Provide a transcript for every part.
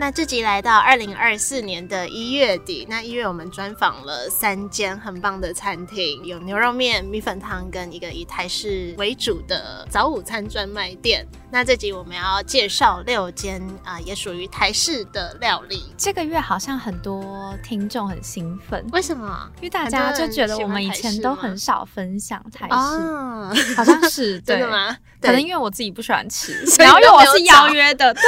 那这集来到二零二四年的一月底，那一月我们专访了三间很棒的餐厅，有牛肉面、米粉汤跟一个以台式为主的早午餐专卖店。那这集我们要介绍六间啊，也属于台式的料理。这个月好像很多听众很兴奋，为什么？因为大家就觉得我们以前都很少分享台式，啊，好像是 真的吗？可能因为我自己不喜欢吃，然后因为我是邀约的，对，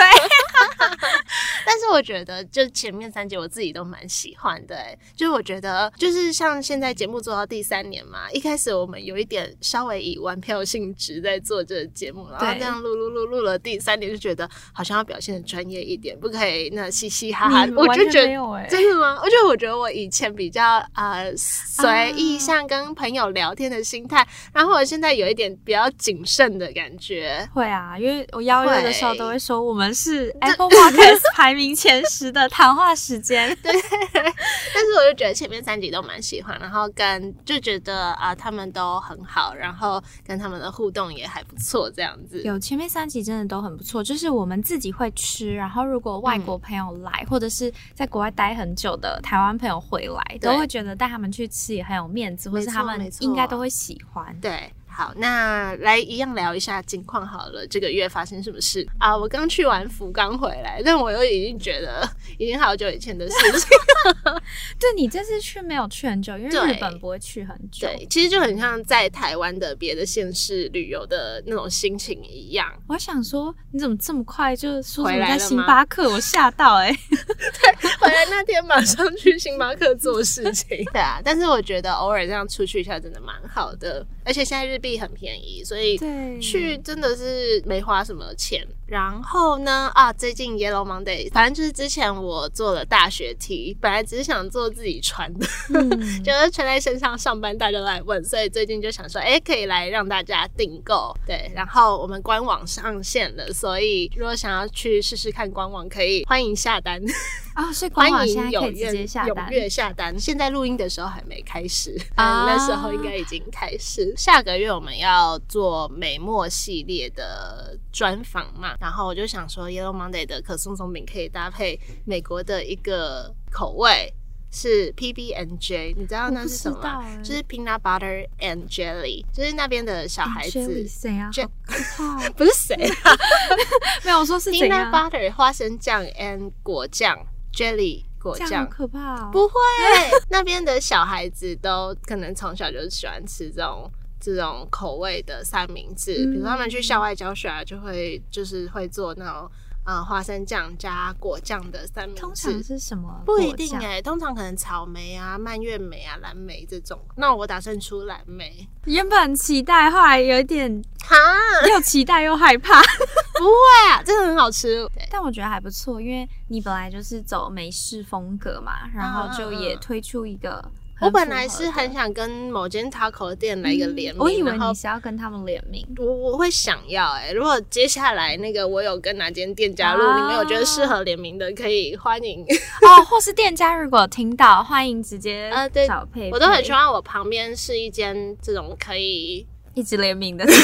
但是我觉得，就前面三节我自己都蛮喜欢的、欸，就是我觉得，就是像现在节目做到第三年嘛，一开始我们有一点稍微以玩票性质在做这个节目，然后这样录录录录了第三年，就觉得好像要表现的专业一点，不可以那嘻嘻哈哈。我就觉得真的吗？而且我觉得我以前比较呃随意，啊像跟朋友聊天的心态，然后我现在有一点比较谨慎的感觉。会啊，因为我邀约的时候都会说我们是 Apple Podcast 排名前十的谈话时间，对但是我就觉得前面三集都蛮喜欢，然后跟就觉得啊、他们都很好，然后跟他们的互动也还不错，这样子。有前面三集真的都很不错，就是我们自己会吃，然后如果外国朋友来，或者是在国外待很久的台湾朋友回来，都会觉得带他们去吃也很有面子，或是他们应该都会喜欢。对，好，那来一样聊一下近况好了。这个月发生什么事啊？我刚去完福冈回来，但我又已经觉得已经好久以前的事情。对你这次去没有去很久，因为日本不会去很久。对，其实就很像在台湾的别的县市旅游的那种心情一样。我想说，你怎么这么快就说回来在星巴克？我吓到哎、对回来那天马上去星巴克做事情。对啊，但是我觉得偶尔这样出去一下真的蛮好的，而且现在日币很便宜，所以，去真的是没花什么钱。然后呢，啊，最近 Yellow Monday，反正就是之前我做了大学 T，本来只是想做自己穿的，嗯 就是穿在身上上班，大家都来问，所以最近就想说，哎，可以来让大家订购。对，然后我们官网上线了，所以如果想要去试试看官网，可以欢迎下单。啊，所以官网欢迎现在可以直踊跃接下单踊。跃下单。现在录音的时候还没开始，啊嗯，那时候应该已经开始。下个月我们要做美墨系列的专访嘛，然后我就想说，Yellow Monday 的可颂松饼可以搭配美国的一个口味。是 PB and J，你知道那是什么就是 peanut butter and jelly，就是那边的小孩子谁啊？这好可怕哦！不是谁啊 没有我说是怎，peanut？butter 花生酱 and 果酱 jelly 果酱可怕哦！不会，那边的小孩子都可能从小就喜欢吃这种这种口味的三明治，嗯比如他们去校外教学啊，就会就是会做那种呃花生酱加果酱的三明治通常。是什么？不一定哎、通常可能草莓啊、蔓越莓啊、蓝莓这种。那我打算出蓝莓原本很期待，后来有一点哈，又期待又害怕，不会啊，真的很好吃。对但我觉得还不错，因为你本来就是走美式风格嘛，然后就也推出一个我本来是很想跟某间 taco 店来一个联名，我以为然后你是要跟他们联名，我我会想要哎、如果接下来那个我有跟哪间店加入，啊你们有觉得适合联名的，可以欢迎。哦，或是店家如果听到，欢迎直接呃对找佩佩，我都很希望我旁边是一间这种可以，一直联名的。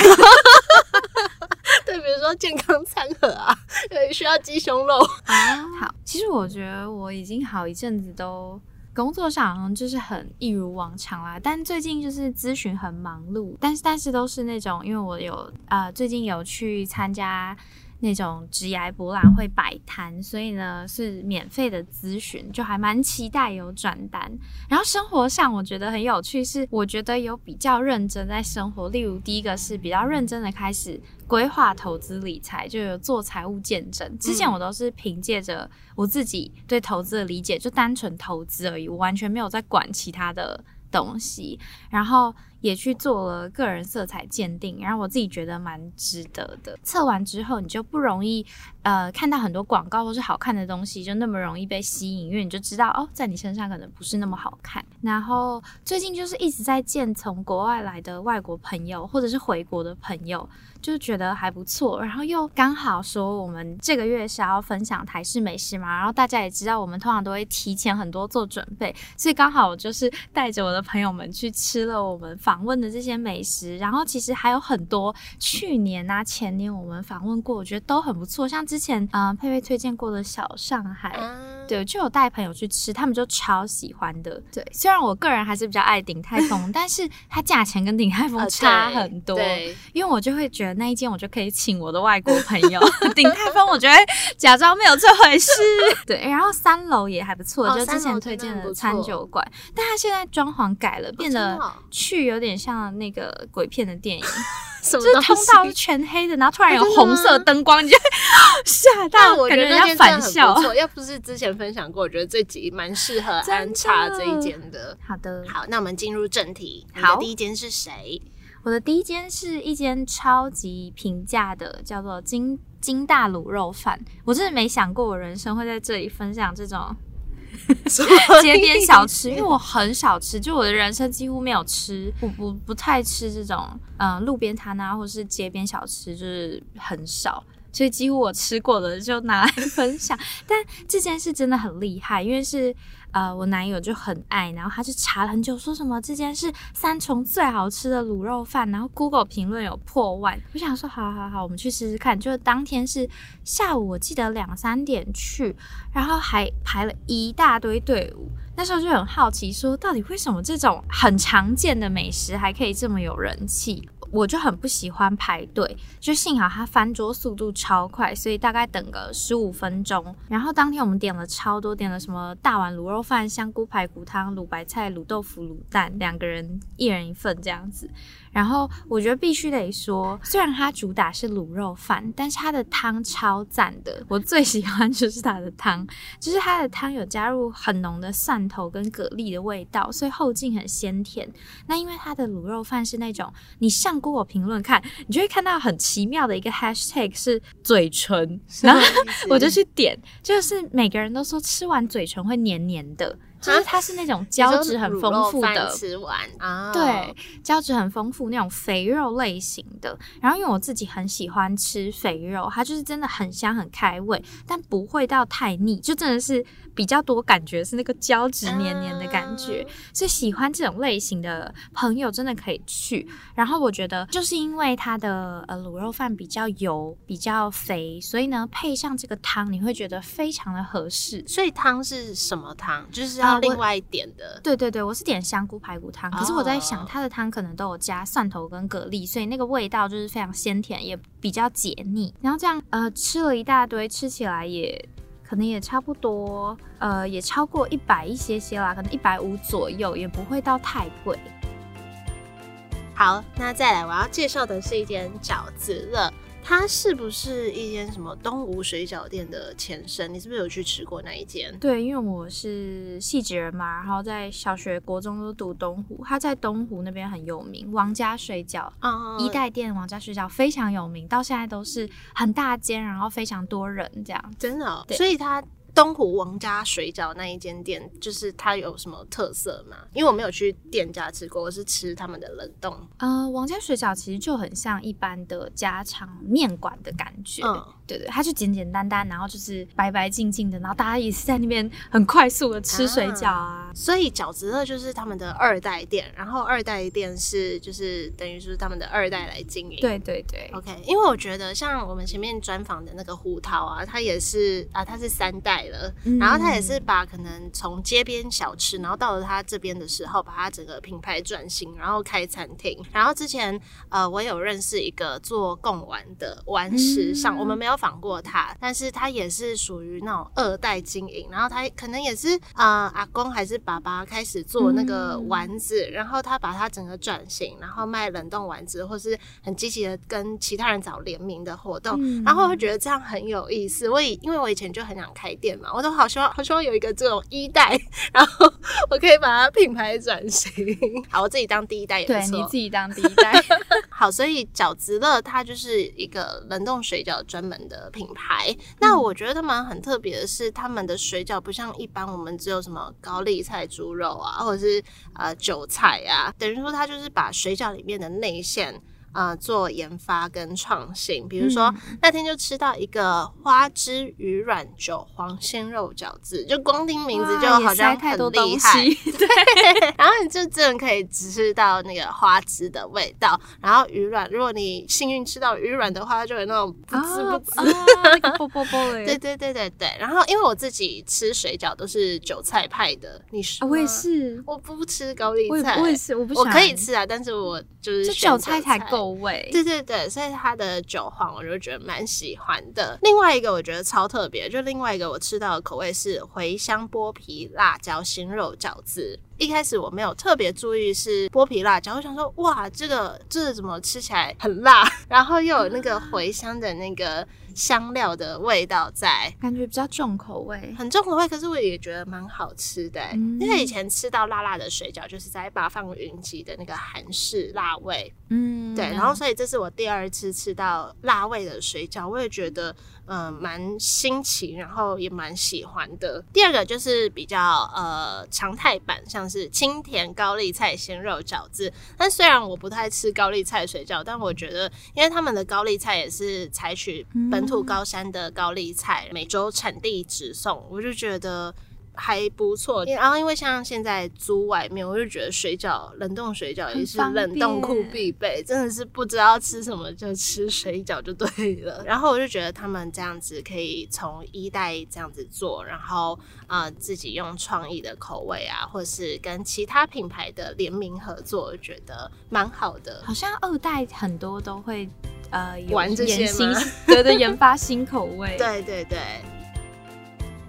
健康餐盒啊，对，需要鸡胸肉啊。好，其实我觉得我已经好一阵子都工作上就是很一如往常啦，但最近就是咨询很忙碌，但是但是都是那种，因为我有呃最近有去参加。那种职涯博览会摆摊，所以呢是免费的咨询，就还蛮期待有转单。然后生活上我觉得很有趣，是我觉得有比较认真在生活，例如第一个是比较认真的开始规划投资理财，就有做财务见证。之前我都是凭借着我自己对投资的理解，就单纯投资而已，我完全没有在管其他的东西。然后也去做了个人色彩鉴定，然后我自己觉得蛮值得的。测完之后，你就不容易呃看到很多广告或是好看的东西，就那么容易被吸引，因为你就知道哦，在你身上可能不是那么好看。然后最近就是一直在见从国外来的外国朋友，或者是回国的朋友。就觉得还不错，然后又刚好说我们这个月是要分享台式美食嘛，然后大家也知道我们通常都会提前很多做准备，所以刚好我就是带着我的朋友们去吃了我们访问的这些美食，然后其实还有很多去年啊前年我们访问过，我觉得都很不错，像之前嗯佩佩推荐过的小上海，对，就有带朋友去吃，他们就超喜欢的。对，虽然我个人还是比较爱鼎泰丰，但是它价钱跟鼎泰丰差很多，因为我就会觉得。那一间我就可以请我的外国朋友，顶泰丰我觉得假装没有这回事。对，然后三楼也还不错，就之前推荐的餐酒馆，但它现在装潢改了，变得去有点像那个鬼片的电影，就是通道是全黑的，然后突然有红色灯光，你就吓到，感觉人家反笑。要不是之前分享过，我觉得这集蛮适合安插这一间的。好的，好，那我们进入正题。好，第一间是谁？我的第一间是一间超级平价的，叫做金金大卤肉饭。我真的没想过我人生会在这里分享这种 街边小吃，因为我很少吃，就我的人生几乎没有吃，我不不太吃这种嗯路边摊啊，或是街边小吃，就是很少。所以几乎我吃过的就拿来 分享，但这件事真的很厉害，因为是呃我男友就很爱，然后他就查了很久，说什么这件是三重最好吃的卤肉饭，然后 Google 评论有破万，我想说好好好，我们去试试看。就是当天是下午，我记得两三点去，然后还排了一大堆队伍，那时候就很好奇，说到底为什么这种很常见的美食还可以这么有人气？我就很不喜欢排队，就幸好它翻桌速度超快，所以大概等个十五分钟。然后当天我们点了超多，点了什么大碗卤肉饭、香菇排骨汤、卤白菜、卤豆腐、卤蛋，两个人一人一份这样子。然后我觉得必须得说，虽然它主打是卤肉饭，但是它的汤超赞的。我最喜欢就是它的汤，就是它的汤有加入很浓的蒜头跟蛤蜊的味道，所以后劲很鲜甜。那因为它的卤肉饭是那种你上过我评论看，你就会看到很奇妙的一个 hashtag 是嘴唇，然后我就去点，就是每个人都说吃完嘴唇会黏黏的。就是它是那种胶质很丰富的，吃完啊，对，胶质很丰富那种肥肉类型的。然后因为我自己很喜欢吃肥肉，它就是真的很香很开胃，但不会到太腻，就真的是。比较多感觉是那个胶质黏黏的感觉，所以喜欢这种类型的朋友真的可以去。然后我觉得就是因为它的呃卤肉饭比较油、比较肥，所以呢配上这个汤，你会觉得非常的合适。所以汤是什么汤？就是要另外点的。对对对，我是点香菇排骨汤。可是我在想，它的汤可能都有加蒜头跟蛤蜊，所以那个味道就是非常鲜甜，也比较解腻。然后这样呃吃了一大堆，吃起来也。可能也差不多，呃，也超过一百一些些啦，可能一百五左右，也不会到太贵。好，那再来，我要介绍的是一间饺子了。它是不是一间什么东吴水饺店的前身？你是不是有去吃过那一间？对，因为我是戏子人嘛，然后在小学、国中都读东湖，它在东湖那边很有名，王家水饺啊，一代店王家水饺非常有名，到现在都是很大间，然后非常多人这样，真的，所以它。东湖王家水饺那一间店，就是它有什么特色吗？因为我没有去店家吃过，我是吃他们的冷冻。呃，王家水饺其实就很像一般的家常面馆的感觉。嗯，对对，它就简简单单，然后就是白白净净的，然后大家也是在那边很快速的吃水饺啊。所以饺子乐就是他们的二代店，然后二代店是就是等于是他们的二代来经营。对对对，OK。因为我觉得像我们前面专访的那个胡桃啊，他也是啊，他是三代。了，然后他也是把可能从街边小吃，然后到了他这边的时候，把他整个品牌转型，然后开餐厅。然后之前呃，我有认识一个做贡丸的丸食上，我们没有有访过他，但是他也是属于那种二代经营，然后他可能也是呃阿公还是爸爸开始做那个丸子，然后他把他整个转型，然后卖冷冻丸子，或是很积极的跟其他人找联名的活动，然后会觉得这样很有意思。我以因为我以前就很想开店嘛，我都好希望 好希望有一个这种一代，然后我可以把它品牌转型。好，我自己当第一代也对，你自己当第一代。好，所以饺子乐它就是一个冷冻水饺专门的品牌。那我觉得他们很特别的是，他们的水饺不像一般我们只有什么高丽菜猪肉啊，或者是呃韭菜啊，等于说它就是把水饺里面的内馅。呃，做研发跟创新，比如说那天就吃到一个花枝鱼软酒黄鲜肉饺子，就光听名字就好像很厉害，对。然后你就真的可以吃到那个花枝的味道，然后鱼软，如果你幸运吃到鱼软的话，就有那种不滋不滋，啵啵啵对对对对对。然后因为我自己吃水饺都是韭菜派的，你是？我也是，我不吃高丽菜，我也是，我不我可以吃啊，但是我就是韭菜才够。味对对对，所以它的韭黄我就觉得蛮喜欢的。另外一个我觉得超特别，就另外一个我吃到的口味是茴香剥皮辣椒鲜肉饺子。一开始我没有特别注意是剥皮辣椒，我想说哇，这个这怎么吃起来很辣，然后又有那个茴香的那个。香料的味道在，感觉比较重口味，很重口味。可是我也觉得蛮好吃的，因为以前吃到辣辣的水饺，就是在八方云集的那个韩式辣味。嗯，对。然后，所以这是我第二次吃到辣味的水饺，我也觉得嗯蛮新奇，然后也蛮喜欢的。第二个就是比较呃常态版，像是清甜高丽菜鲜肉饺子。但虽然我不太吃高丽菜水饺，但我觉得因为他们的高丽菜也是采取本土高山的高丽菜，每周产地直送，我就觉得还不错。然后因为像现在租外面，我就觉得水饺冷冻水饺也是冷冻库必备，真的是不知道吃什么就吃水饺就对了。然后我就觉得他们这样子可以从一代这样子做，然后呃自己用创意的口味啊，或是跟其他品牌的联名合作，我觉得蛮好的。好像二代很多都会。呃，玩这些吗？对对，研发新口味。对 对对。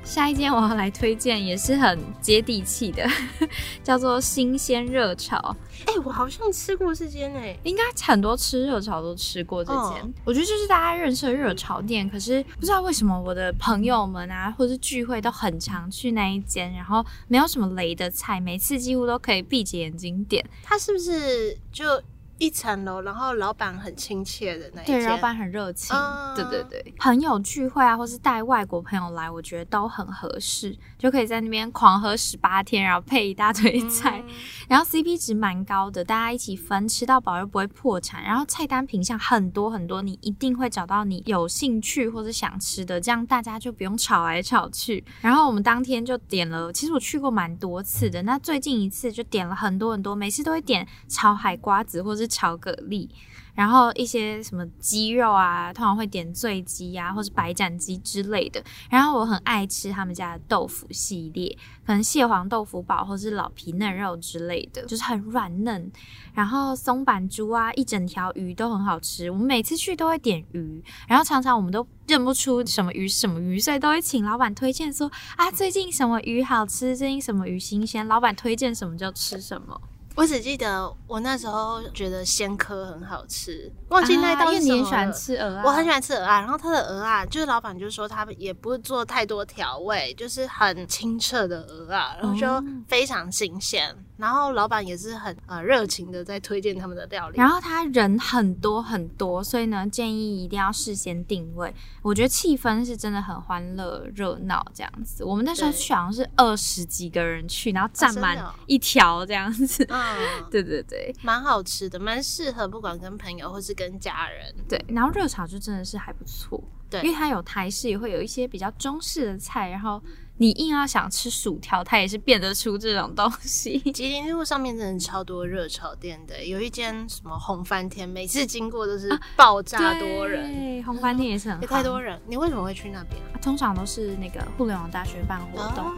下一间我要来推荐，也是很接地气的，叫做新鲜热炒。哎，我好像吃过这间哎，应该很多吃热炒都吃过这间。我觉得就是大家认识的热炒店，可是不知道为什么我的朋友们啊，或是聚会都很常去那一间，然后没有什么雷的菜，每次几乎都可以闭着眼睛点。它是不是就？一层楼，然后老板很亲切的那一对，老板很热情，对对对。朋友聚会啊，或是带外国朋友来，我觉得都很合适，就可以在那边狂喝十八天，然后配一大堆菜，然后 CP 值蛮高的，大家一起分，吃到饱又不会破产，然后菜单品相很多很多，你一定会找到你有兴趣或者想吃的，这样大家就不用吵来吵去。然后我们当天就点了，其实我去过蛮多次的，那最近一次就点了很多很多，每次都会点炒海瓜子或者。炒蛤蜊，然后一些什么鸡肉啊，通常会点醉鸡啊，或是白斩鸡之类的。然后我很爱吃他们家的豆腐系列，可能蟹黄豆腐煲或是老皮嫩肉之类的，就是很软嫩。然后松板猪啊，一整条鱼都很好吃。我们每次去都会点鱼，然后常常我们都认不出什么鱼什么鱼，所以都会请老板推荐说啊，最近什么鱼好吃，最近什么鱼新鲜，老板推荐什么就吃什么。我只记得我那时候觉得鲜科很好吃，忘记那道是什么。你喜欢吃鹅啊？我很喜欢吃鹅啊。然后他的鹅啊，就是老板就说他也不会做太多调味，就是很清澈的鹅啊，然后就非常新鲜。然后老板也是很呃热情的在推荐他们的料理。然后他人很多很多，所以呢建议一定要事先定位。我觉得气氛是真的很欢乐热闹这样子。我们那时候去好像是二十几个人去，然后站满一条这样子。嗯，对对对，蛮好吃的，蛮适合不管跟朋友或是跟家人。对，然后热炒就真的是还不错。对，因为它有台式，也会有一些比较中式的菜，然后。你硬要想吃薯条，它也是变得出这种东西。吉林路上面真的超多热炒店的，有一间什么红翻天，每次经过都是爆炸多人。红翻天也是很太多人。你为什么会去那边？通常都是那个互联网大学办活动。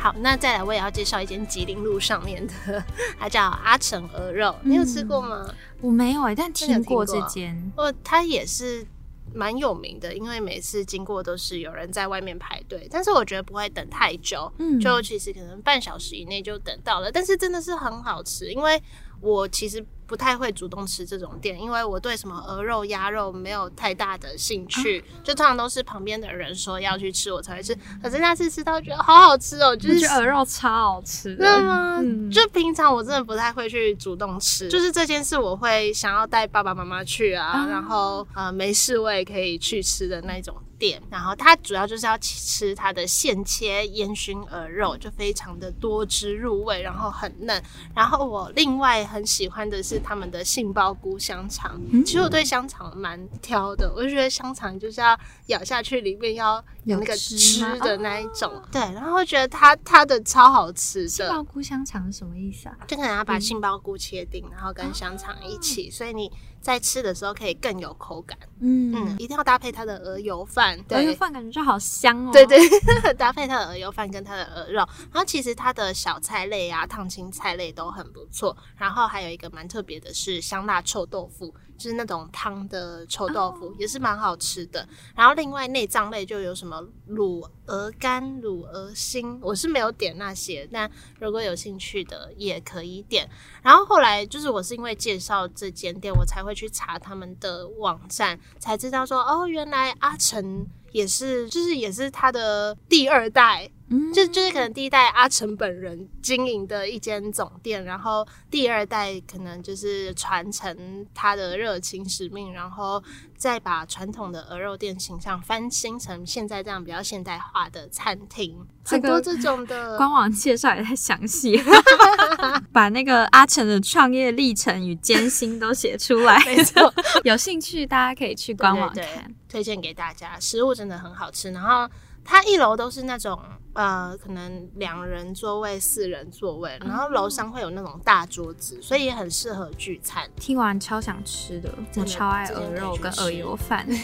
好，那再来我也要介绍一间吉林路上面的，它叫阿成鹅肉，你有吃过吗？我没有哎，但听过这间。哦，它也是。蛮有名的，因为每次经过都是有人在外面排队，但是我觉得不会等太久，嗯就其实可能半小时以内就等到了，但是真的是很好吃，因为我其实不太会主动吃这种店，因为我对什么鹅肉、鸭肉没有太大的兴趣，就通常都是旁边的人说要去吃我才会吃，可是那次吃到觉得好好吃哦，就是鹅肉超好吃的，真的吗？嗯就平常我真的不太会去主动吃，就是这件事我会想要带爸爸妈妈去啊，啊然后呃没事我也可以去吃的那种店。然后它主要就是要吃它的现切烟熏鹅肉，就非常的多汁入味，然后很嫩。然后我另外很喜欢的是他们的杏鲍菇香肠，嗯其实我对香肠蛮挑的，我就觉得香肠就是要咬下去里面要有那个有汁的那一种，对，然后觉得它它的超好吃的。杏鲍菇香肠是什么意思啊？就可能要把杏鲍菇切丁，然后跟香肠一起，所以你在吃的时候可以更有口感。嗯，嗯，一定要搭配它的鹅油饭，鹅油对。饭感觉就好香哦。对对，搭配它的鹅油饭跟它的鹅肉，然后其实它的小菜类啊、烫青菜类都很不错。然后还有一个蛮特别的是香辣臭豆腐，就是那种汤的臭豆腐，也是蛮好吃的。然后另外内脏类就有什么卤鹅肝、卤鹅心，我是没有点那些，但如果有兴趣的也可以点。然后后来就是我是因为介绍这间店，我才会去查他们的网站，才知道说哦，原来阿成也是，就是也是他的第二代，嗯，就就是可能第一代阿成本人经营的一间总店，然后第二代可能就是传承他的热情使命，然后再把传统的鹅肉店形象翻新成现在这样比较现代化的餐厅，这个很多这种的。官网介绍也太详细，把那个阿成的创业历程与艰辛都写出来。没错，有兴趣大家可以去官网对对看。对推荐给大家，食物真的很好吃。然后它一楼都是那种呃，可能两人座位、四人座位，然后楼上会有那种大桌子，所以也很适合聚餐。听完超想吃的，我超爱鹅肉跟鹅油饭。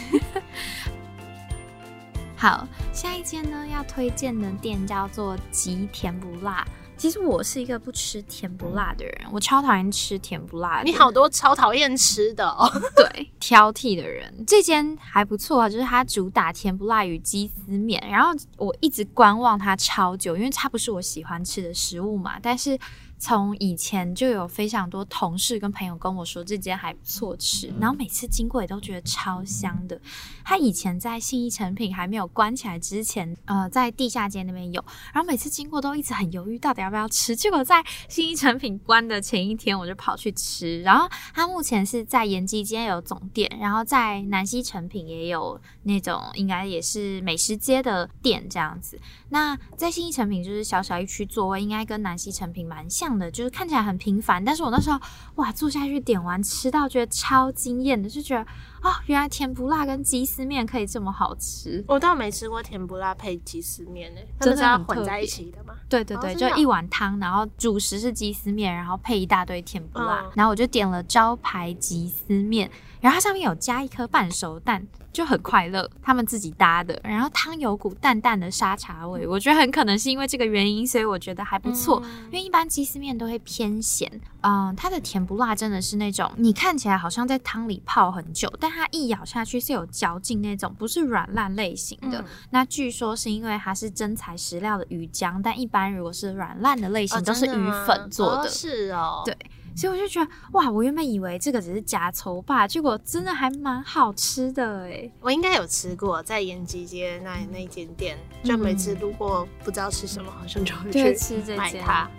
好，下一间呢要推荐的店叫做吉甜不辣。其实我是一个不吃甜不辣的人，我超讨厌吃甜不辣的。你好多超讨厌吃的哦，对挑剔的人，这间还不错啊，就是它主打甜不辣与鸡丝面，然后我一直观望它超久，因为它不是我喜欢吃的食物嘛。但是从以前就有非常多同事跟朋友跟我说这间还不错吃，然后每次经过也都觉得超香的。他以前在信义成品还没有关起来之前，呃，在地下街那边有，然后每次经过都一直很犹豫，到底要不要吃。结果在信义成品关的前一天，我就跑去吃。然后他目前是在延吉街有总店，然后在南西成品也有那种应该也是美食街的店这样子。那在信义成品就是小小一区座位，应该跟南西成品蛮像的，就是看起来很平凡。但是我那时候哇坐下去点完吃到觉得超惊艳的，就觉得哦，原来甜不辣跟鸡丝面可以这么好吃。我倒没吃过甜不辣配鸡丝面呢，他真的是要混在一起的吗？对对对，就一碗汤，然后主食是鸡丝面，然后配一大堆甜不辣，嗯然后我就点了招牌鸡丝面，然后它上面有加一颗半熟蛋，就很快乐，他们自己搭的，然后汤有股淡淡的沙茶味，我觉得很可能是因为这个原因，所以我觉得还不错。嗯。因为一般鸡丝面都会偏咸，嗯，它的甜不辣真的是那种你看起来好像在汤里泡很久，但它一咬下去是有嚼劲那种，不是软烂类型的。嗯。那据说是因为它是真材实料的鱼浆，但一般如果是软烂的类型、哦都是鱼粉做的，哦是哦，对所以我就觉得哇，我原本以为这个只是假稠吧，结果真的还蛮好吃的哎。我应该有吃过，在延吉街那那间店，就每次嗯路过不知道吃什么，好像就会去吃这间买它。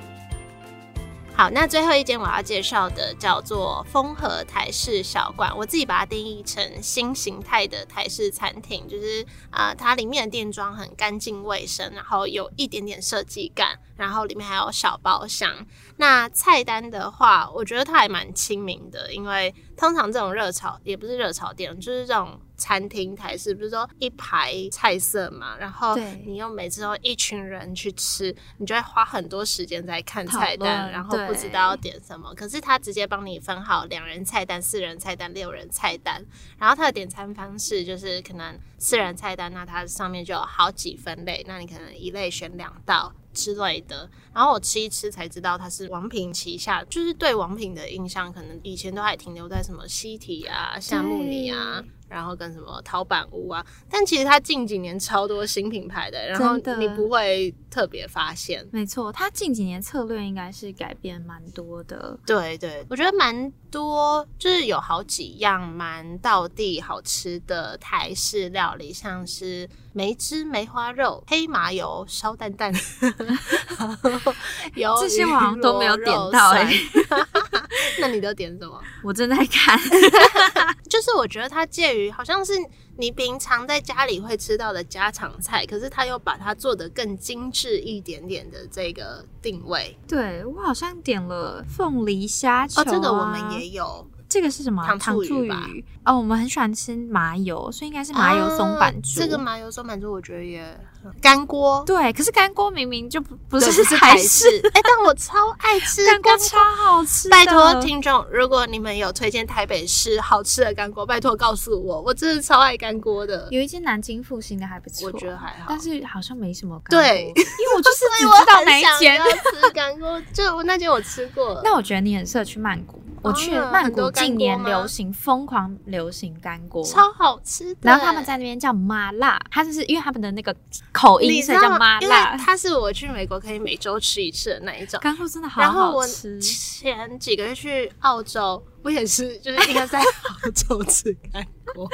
好，那最后一间我要介绍的叫做丰和台式小馆，我自己把它定义成新形态的台式餐厅，就是呃，它里面的店装很干净卫生，然后有一点点设计感，然后里面还有小包厢。那菜单的话，我觉得它还蛮亲民的，因为通常这种热炒也不是热炒店，就是这种餐厅台式，不是说一排菜色嘛，然后你又每次都一群人去吃，你就会花很多时间在看菜单，然后不知道要点什么。可是他直接帮你分好两人菜单、四人菜单、六人菜单，然后他的点餐方式就是可能四人菜单，那它上面就有好几分类，那你可能一类选两道。之类的，然后我吃一吃才知道它是王品旗下，就是对王品的印象，可能以前都还停留在什么西提啊、夏目里啊，然后跟什么陶板屋啊，但其实它近几年超多新品牌的，然后你不会特别发现。没错，它近几年策略应该是改变蛮多的。对对，我觉得蛮多，就是有好几样蛮道地好吃的台式料理，像是梅汁梅花肉、黑麻油烧蛋蛋，有这些我好像都没有点到欸 那你都点什么？我正在看，就是我觉得它介于好像是你平常在家里会吃到的家常菜，可是它又把它做得更精致一点点的这个定位。对我好像点了凤梨虾球、啊、哦，这个我们也有。这个是什么啊？糖糖醋醋鱼哦，我们很喜欢吃麻油，所以应该是麻油松板猪。啊这个麻油松板猪我觉得也干锅，对，可是干锅明明就不不是台式，哎、但我超爱吃 干锅超好吃。拜托听众，如果你们有推荐台北市好吃的干锅，拜托告诉我，我真的超爱干锅的。有一间南京复兴的还不错，我觉得还好但是好像没什么干锅。对因为我就是 我知道哪一间。吃干锅，就那间我吃过了。那我觉得你很适合去曼谷。我去哦曼谷近年流行疯狂流行干锅，超好吃的，然后他们在那边叫麻辣，它就是因为他们的那个口音，所以叫麻辣。它是我去美国可以每周吃一次的那一种。干锅真的好然后我好吃，前几个月去澳洲，我也是，就是应该在 澳洲吃开锅，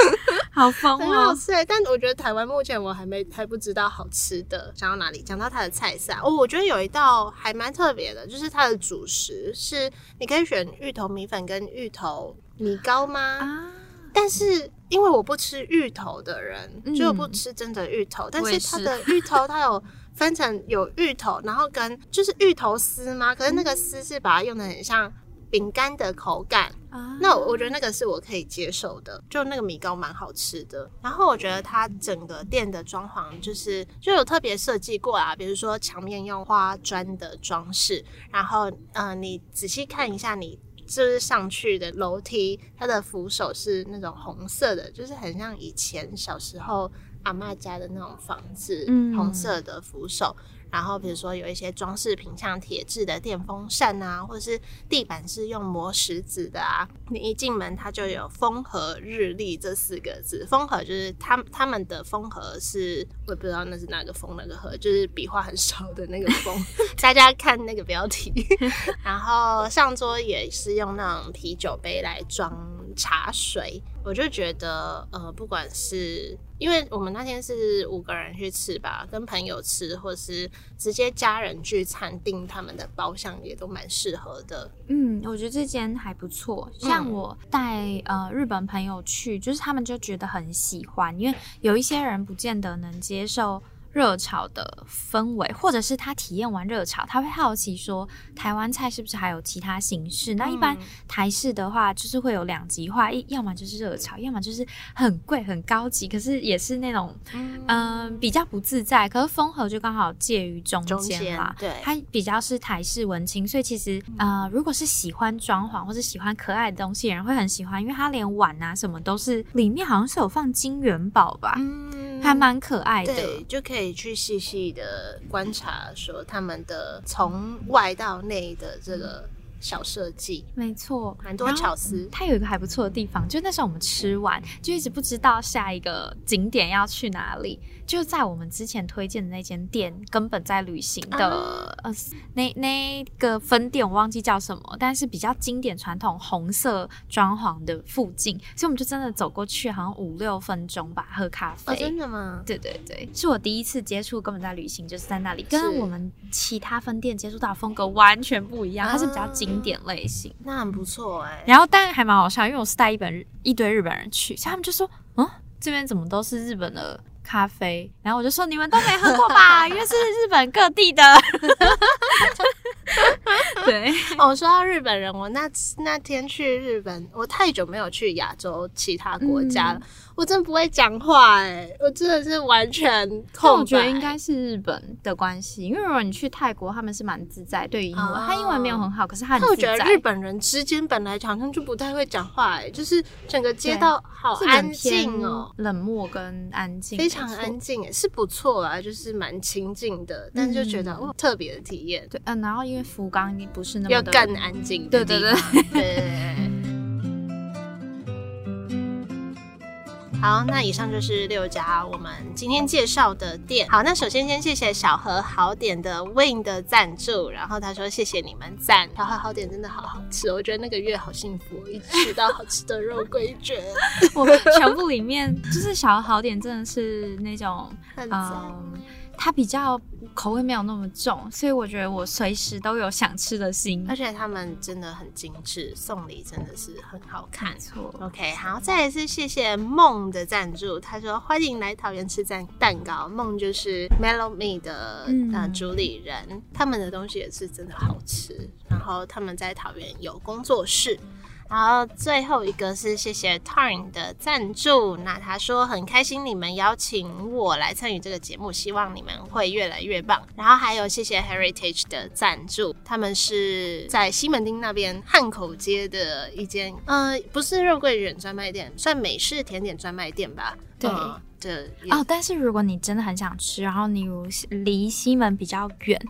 好疯很好哦！吃欸。但我觉得台湾目前我还没还不知道好吃的。讲到哪里？讲到它的菜色啊哦，我觉得有一道还蛮特别的，就是它的主食是你可以选芋头米粉跟芋头米糕吗？啊，但是因为我不吃芋头的人，嗯就我不吃真的芋头，但是它的芋头它有分成有芋头，然后跟就是芋头丝吗？可是那个丝是把它用的很像饼干的口感，啊那我我觉得那个是我可以接受的，就那个米糕蛮好吃的。然后我觉得它整个店的装潢就是就有特别设计过啊，比如说墙面用花砖的装饰，然后嗯、呃你仔细看一下你。就是上去的楼梯，它的扶手是那种红色的，就是很像以前小时候阿嬷家的那种房子，嗯红色的扶手。然后比如说有一些装饰品，像铁质的电风扇啊，或者是地板是用磨石子的啊。你一进门，它就有“风和日丽”这四个字。风和就是他他们的风和是我也不知道那是哪个风哪个和，就是笔画很少的那个风。大家看那个标题。然后上桌也是用那种啤酒杯来装茶水，我就觉得呃，不管是因为我们那天是五个人去吃吧，跟朋友吃，或是直接家人聚餐订他们的包厢，也都蛮适合的。嗯，我觉得这间还不错。像嗯我带呃日本朋友去，就是他们就觉得很喜欢，因为有一些人不见得能接受热炒的氛围，或者是他体验完热炒，他会好奇说台湾菜是不是还有其他形式？那一般嗯台式的话，就是会有两极化，一要么就是热炒，要么就是很贵很高级，可是也是那种嗯嗯、比较不自在。可是风和就刚好介于中中间啦，对它比较是台式文青，所以其实呃，如果是喜欢装潢或者喜欢可爱的东西的人会很喜欢，因为它连碗啊什么都是里面好像是有放金元宝吧，嗯还蛮可爱的。对，就可以去细细的观察，说他们的从外到内的这个小设计，没错，蛮多巧思。它有一个还不错的地方，就那时候我们吃完，就一直不知道下一个景点要去哪里。就在我们之前推荐的那间店，根本在旅行的、啊呃那那个分店，我忘记叫什么，但是比较经典传统红色装潢的附近，所以我们就真的走过去，好像五六分钟吧，喝咖啡。哦，真的吗？对对对，是我第一次接触根本在旅行，就是在那里，跟我们其他分店接触到的风格完全不一样，它是比较啊经典类型。那很不错哎、然后但还蛮好笑，因为我是带一本一堆日本人去，所以他们就说，嗯，这边怎么都是日本的咖啡？然后我就说你们都没喝过吧，因为是日本各地的。对，哦，说到日本人，我那那天去日本，我太久没有去亚洲其他国家了，嗯我真不会讲话哎、我真的是完全但空白。我觉得应该是日本的关系，因为如果你去泰国，他们是蛮自在，对于英文，哦他英文没有很好，可是他很自在。觉得日本人之间本来好像就不太会讲话哎、就是整个街道好安偏静哦。冷漠跟安静，非常安静，哎，是不错啊，就是蛮亲近的，但是就觉得、嗯哦，特别的体验，对，嗯，然后因为福冈不是那要么要更安静的对 对。对对好，那以上就是六家我们今天介绍的店。好，那首先先谢谢小何好点的 Win 的赞助，然后他说谢谢你们赞，小何好点真的好好吃，我觉得那个月好幸福，一直吃到好吃的肉桂卷。我全部里面就是小何好点真的是那种 嗯。它比较口味没有那么重，所以我觉得我随时都有想吃的心。而且他们真的很精致，送礼真的是很好看。错，OK，好，再一次谢谢梦的赞助，他说欢迎来桃园吃蛋蛋糕，梦就是 Mellow Me 的、嗯呃主理人，他们的东西也是真的好吃，然后他们在桃园有工作室。然后最后一个是谢谢 Turn 的赞助，那他说很开心你们邀请我来参与这个节目，希望你们会越来越棒。然后还有谢谢 Heritage 的赞助，他们是在西门町那边汉口街的一间，呃，不是肉桂卷专卖店，算美式甜点专卖店吧。对嗯哦，但是如果你真的很想吃，然后你如离西门比较远，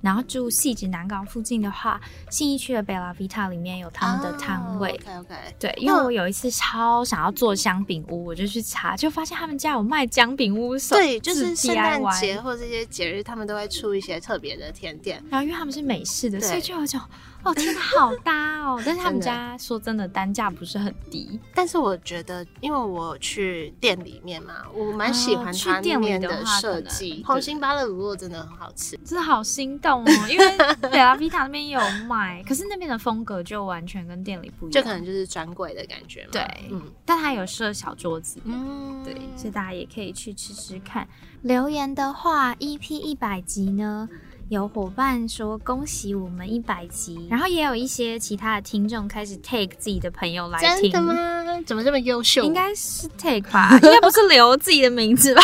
然后住细致南港附近的话，信义区的贝拉维塔里面有他们的摊位。OK OK，对，因为我有一次超想要做姜饼屋，我就去查，就发现他们家有卖姜饼屋手，对，就是自圣诞节或这些节日，他们都会出一些特别的甜点。然后因为他们是美式的，所以就有一种哦天哪，好搭哦！但是他们家说真的单价不是很低，但是我觉得，因为我去店里面嘛，我蛮喜欢哦去它里店里面的话设计。红心芭乐乳酪真的很好吃，真的好心动哦！因为贝拉维塔那边也有卖，可是那边的风格就完全跟店里不一样，就可能就是专柜的感觉嘛。对嗯但它有设小桌子。嗯，对，所以大家也可以去吃吃看。留言的话，EP 一百集呢，有伙伴说恭喜我们一百集，然后也有一些其他的听众开始 take 自己的朋友来听，真的吗？怎么这么优秀？应该是 take 吧，应该不是留自己的名字吧？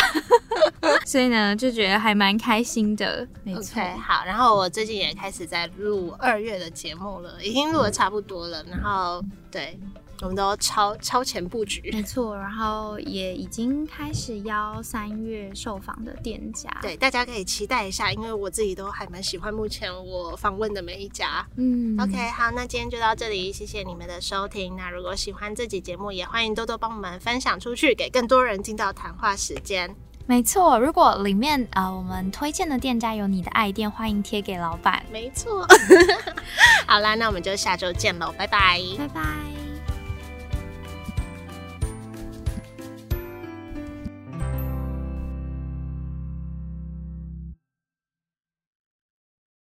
所以呢，就觉得还蛮开心的，没错。OK，好，然后我最近也开始在录二月的节目了，已经录的差不多了。然后对，我们都超超前布局。没错，然后也已经开始邀三月受访的店家。，对，大家可以期待一下，因为我自己都还蛮喜欢目前我访问的每一家。嗯 OK，好，那今天就到这里，谢谢你们的收听。那如果喜欢这集节目，也欢迎多多帮我们分享出去，给更多人听到谈话时间。没错，如果里面呃我们推荐的店家有你的爱店，欢迎贴给老板。没错，好啦，那我们就下周见喽，拜拜。拜拜。